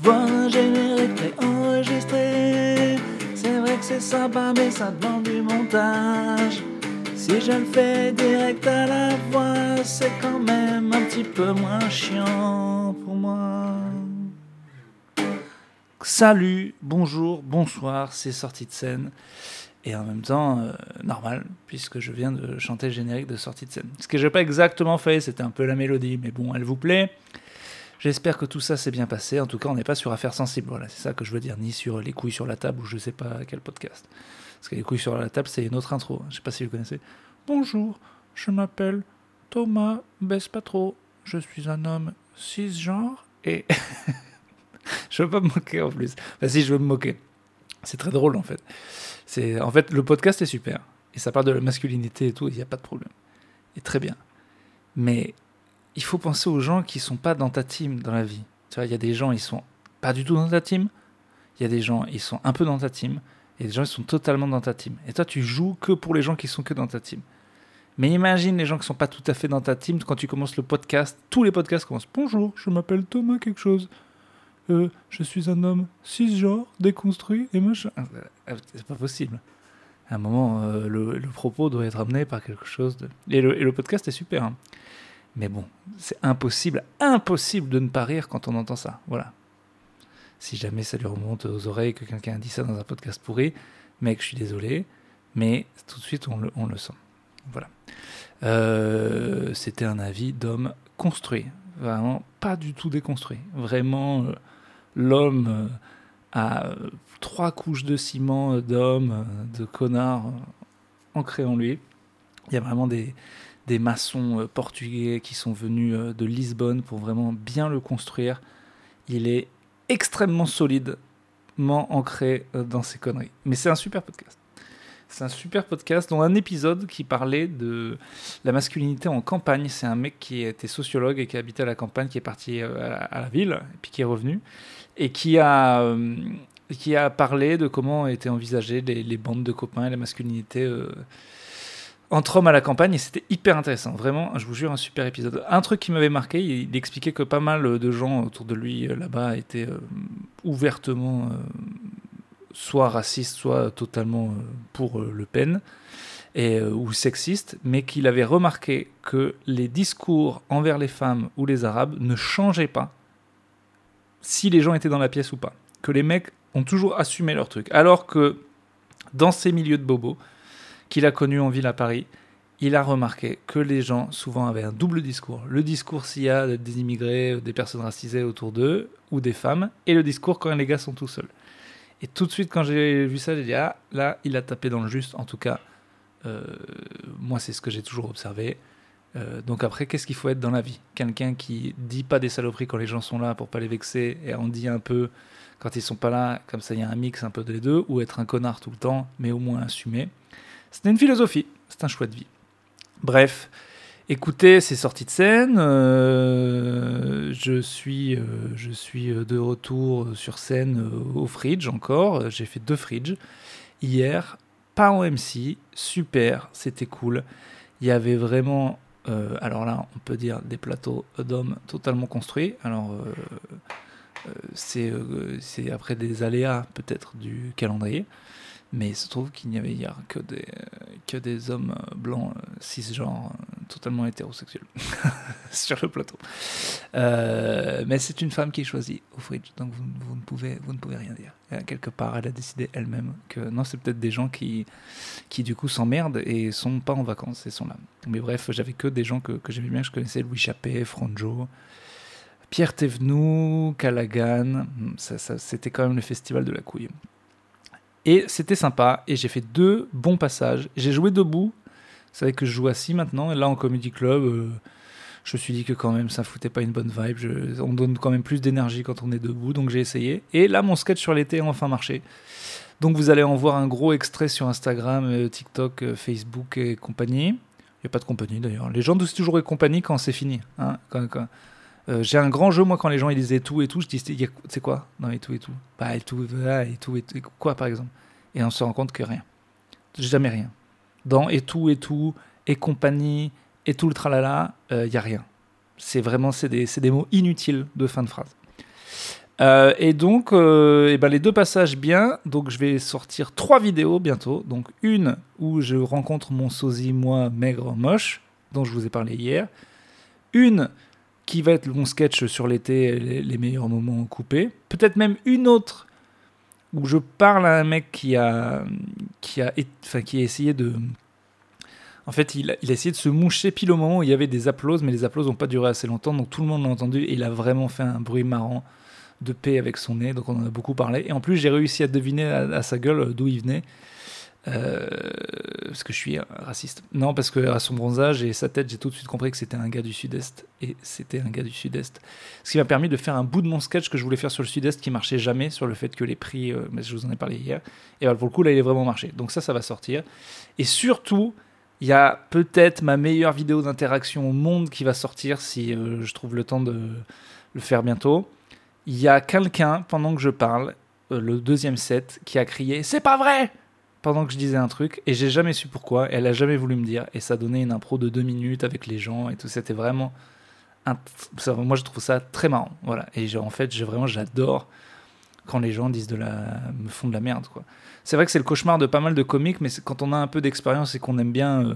Voir un générique préenregistré, c'est vrai que c'est sympa, mais ça demande du montage. Si je le fais direct à la voix, c'est quand même un petit peu moins chiant pour moi. Salut, bonjour, bonsoir, c'est sortie de scène. Et en même temps, euh, normal, puisque je viens de chanter le générique de sortie de scène. Ce que j'ai pas exactement fait, c'était un peu la mélodie, mais bon, elle vous plaît. J'espère que tout ça s'est bien passé. En tout cas, on n'est pas sur affaires sensibles. Voilà, c'est ça que je veux dire, ni sur les couilles sur la table ou je sais pas quel podcast. Parce que les couilles sur la table, c'est une autre intro. Je sais pas si vous connaissez. Bonjour, je m'appelle Thomas trop. Je suis un homme cisgenre et. je veux pas me moquer en plus. Enfin, si, je veux me moquer. C'est très drôle en fait. C'est en fait le podcast est super et ça parle de la masculinité et tout. Il n'y a pas de problème. Et très bien. Mais il faut penser aux gens qui sont pas dans ta team dans la vie. Tu vois, il y a des gens ils sont pas du tout dans ta team. Il y a des gens ils sont un peu dans ta team. Et des gens ils sont totalement dans ta team. Et toi tu joues que pour les gens qui sont que dans ta team. Mais imagine les gens qui sont pas tout à fait dans ta team quand tu commences le podcast. Tous les podcasts commencent. Bonjour, je m'appelle Thomas quelque chose. Euh, je suis un homme cisgenre, déconstruit et machin. Ah, C'est pas possible. À un moment, euh, le, propos doit être amené par quelque chose de. Et le, et le podcast est super. hein. Mais bon, c'est impossible, impossible de ne pas rire quand on entend ça. Voilà. Si jamais ça lui remonte aux oreilles que quelqu'un dit ça dans un podcast pourri, mec, je suis désolé, mais tout de suite on le, on le sent. Voilà. Euh, C'était un avis d'homme construit, vraiment pas du tout déconstruit. Vraiment, euh, l'homme a euh, trois couches de ciment d'homme, de connard ancrées en lui. Il y a vraiment des, des maçons euh, portugais qui sont venus euh, de Lisbonne pour vraiment bien le construire. Il est extrêmement solidement ancré euh, dans ses conneries. Mais c'est un super podcast. C'est un super podcast dont un épisode qui parlait de la masculinité en campagne. C'est un mec qui était sociologue et qui habitait à la campagne, qui est parti à la, ville, et puis qui est revenu, et qui a, qui a parlé de comment étaient envisagées les, bandes de copains et la masculinité entre hommes à la campagne. Et c'était hyper intéressant. Vraiment, je vous jure, un super épisode. Un truc qui m'avait marqué, il, expliquait que pas mal de gens autour de lui euh, là-bas étaient euh, ouvertement... euh, soit raciste, soit totalement pour Le Pen, et, ou sexiste, mais qu'il avait remarqué que les discours envers les femmes ou les arabes ne changeaient pas si les gens étaient dans la pièce ou pas. Que les mecs ont toujours assumé leur truc. Alors que dans ces milieux de bobos qu'il a connus en ville à Paris, il a remarqué que les gens souvent avaient un double discours. Le discours s'il y a des immigrés, des personnes racisées autour d'eux, ou des femmes, et le discours quand les gars sont tout seuls. Et tout de suite, quand j'ai vu ça, j'ai dit Ah, là, il a tapé dans le juste. En tout cas, euh, moi, c'est ce que j'ai toujours observé. Euh, donc, après, qu'est-ce qu'il faut être dans la vie? Quelqu'un qui dit pas des saloperies quand les gens sont là pour pas les vexer et en dit un peu quand ils sont pas là, comme ça, il y a un mix un peu des deux, ou être un connard tout le temps, mais au moins assumer. C'est une philosophie, c'est un choix de vie. Bref, écoutez, c'est sorti de scène. euh, je, suis, euh, je suis de retour sur scène euh, au Fridge encore. J'ai fait deux Fridge hier. Pas en MC, super, c'était cool. Il y avait vraiment, euh, alors là, on peut dire des plateaux d'hommes totalement construits. Alors, euh, euh, euh, c'est après des aléas peut-être du calendrier. Mais il se trouve qu'il n'y avait hier que des, euh, que des hommes euh, blancs, euh, cisgenres, totalement hétérosexuels sur le plateau. Mais c'est une femme qui est choisie au fridge, donc vous, vous ne, pouvez, vous ne pouvez rien dire. Quelque part, elle a décidé elle-même que non, c'est peut-être des gens qui, qui du coup s'emmerdent et sont pas en vacances et sont là. Mais bref, j'avais que des gens que, que j'aimais bien, je connaissais, Louis Chappé, Franjo, Pierre Thévenoud, Callaghan, ça, ça, c'était quand même le festival de la couille. Et c'était sympa, et j'ai fait deux bons passages. J'ai joué debout, c'est vrai que je joue assis maintenant, et là en Comedy Club, euh, je me suis dit que quand même ça foutait pas une bonne vibe. Je- on donne quand même plus d'énergie quand on est debout, donc j'ai essayé. Et là, mon sketch sur l'été a enfin marché. Donc vous allez en voir un gros extrait sur Instagram, euh, TikTok, euh, Facebook et compagnie. Il n'y a pas de compagnie d'ailleurs. Les gens disent toujours et compagnie quand c'est fini. hein, euh, j'ai un grand jeu, moi, quand les gens ils disent et tout et tout, je dis c'est- quoi? Non, et tout et tout. Bah, et tout, et tout et tout. et Quoi, par exemple? Et on se rend compte que rien. Jamais rien. Dans et tout et tout, et compagnie, et tout le tralala, il n'y a rien. C'est vraiment c'est des, des mots inutiles de fin de phrase. Euh, et donc, euh, eh ben, les deux passages bien. Donc, je vais sortir trois vidéos bientôt. Donc, une où je rencontre mon sosie, moi, maigre, moche, dont je vous ai parlé hier. Une qui va être mon sketch sur l'été, les, meilleurs moments coupés. Peut-être même une autre où je parle à un mec qui a, qui a, essayé de. En fait, il a, essayé de se moucher pile au moment où il y avait des applauses, mais les applauses n'ont pas duré assez longtemps, donc tout le monde l'a entendu et il a vraiment fait un bruit marrant de paix avec son nez, donc on en a beaucoup parlé. Et en plus, j'ai réussi à deviner à sa gueule d'où il venait. Euh, parce que je suis raciste. Non, parce que son bronzage et sa tête, j'ai tout de suite compris que c'était un gars du Sud-Est. Et c'était un gars du Sud-Est. Ce qui m'a permis de faire un bout de mon sketch que je voulais faire sur le Sud-Est qui marchait jamais, sur le fait que les prix, euh, mais je vous en ai parlé hier. Et pour le coup, là, il est vraiment marché. Donc ça, ça va sortir. Et surtout, il y a peut-être ma meilleure vidéo d'interaction au monde qui va sortir si euh, je trouve le temps de le faire bientôt. Il y a quelqu'un, pendant que je parle, le deuxième set, qui a crié C'est pas vrai pendant que je disais un truc et j'ai jamais su pourquoi. Elle a jamais voulu me dire et ça donnait une impro de deux minutes avec les gens et tout. C'était vraiment. Moi, je trouve ça très marrant. Voilà. Et en fait, vraiment, j'adore quand les gens disent de la. me font de la merde, quoi. C'est vrai que c'est le cauchemar de pas mal de comiques, mais quand on a un peu d'expérience et qu'on aime bien. euh,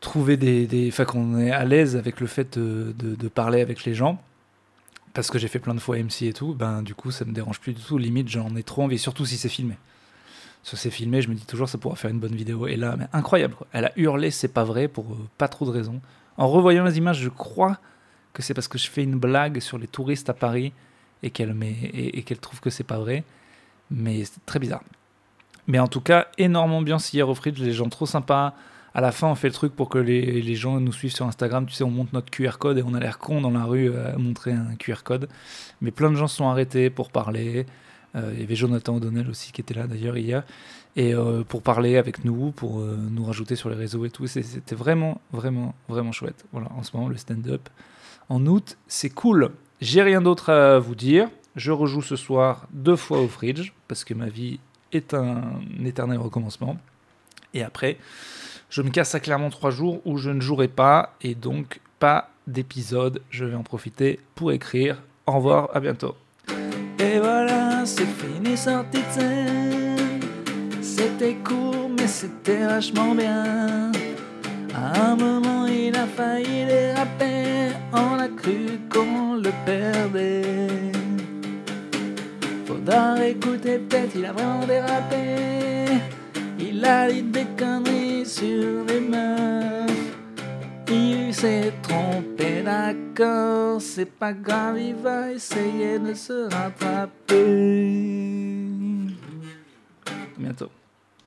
trouver des. Enfin, qu'on est à l'aise avec le fait de, de- de parler avec les gens, parce que j'ai fait plein de fois MC et tout, ben du coup ça me dérange plus du tout. Limite, j'en ai trop envie, surtout si c'est filmé. Si c'est filmé, je me dis toujours ça pourra faire une bonne vidéo. Et là, mais incroyable. Elle a hurlé, c'est pas vrai, pour euh, pas trop de raisons. En revoyant les images, je crois que c'est parce que je fais une blague sur les touristes à Paris et qu'elle trouve que c'est pas vrai. Mais c'est très bizarre. Mais en tout cas, énorme ambiance hier au Fridge, les gens trop sympas. À la fin, on fait le truc pour que les, gens nous suivent sur Instagram. Tu sais, on monte notre QR code et on a l'air con dans la rue euh, à montrer un QR code. Mais plein de gens sont arrêtés pour parler. Euh, il y avait Jonathan O'Donnell aussi qui était là d'ailleurs hier. Et euh, pour parler avec nous, pour euh, nous rajouter sur les réseaux et tout. C'était vraiment, vraiment, vraiment chouette. Voilà, en ce moment, le stand-up. En août, c'est cool. J'ai rien d'autre à vous dire. Je rejoue ce soir deux fois au Fridge parce que ma vie est un éternel recommencement. Et après, je me casse à clairement trois jours où je ne jouerai pas et donc pas d'épisode. Je vais en profiter pour écrire. Au revoir, à bientôt. C'est fini, scène. C'était court, mais c'était vachement bien. À un moment, il a failli déraper. On a cru qu'on le perdait. Faudra écouter, peut-être il a vraiment dérapé. Il a dit des conneries sur les meufs. Il s'est trompé, d'accord, c'est pas grave, il va essayer de se rattraper. Bientôt.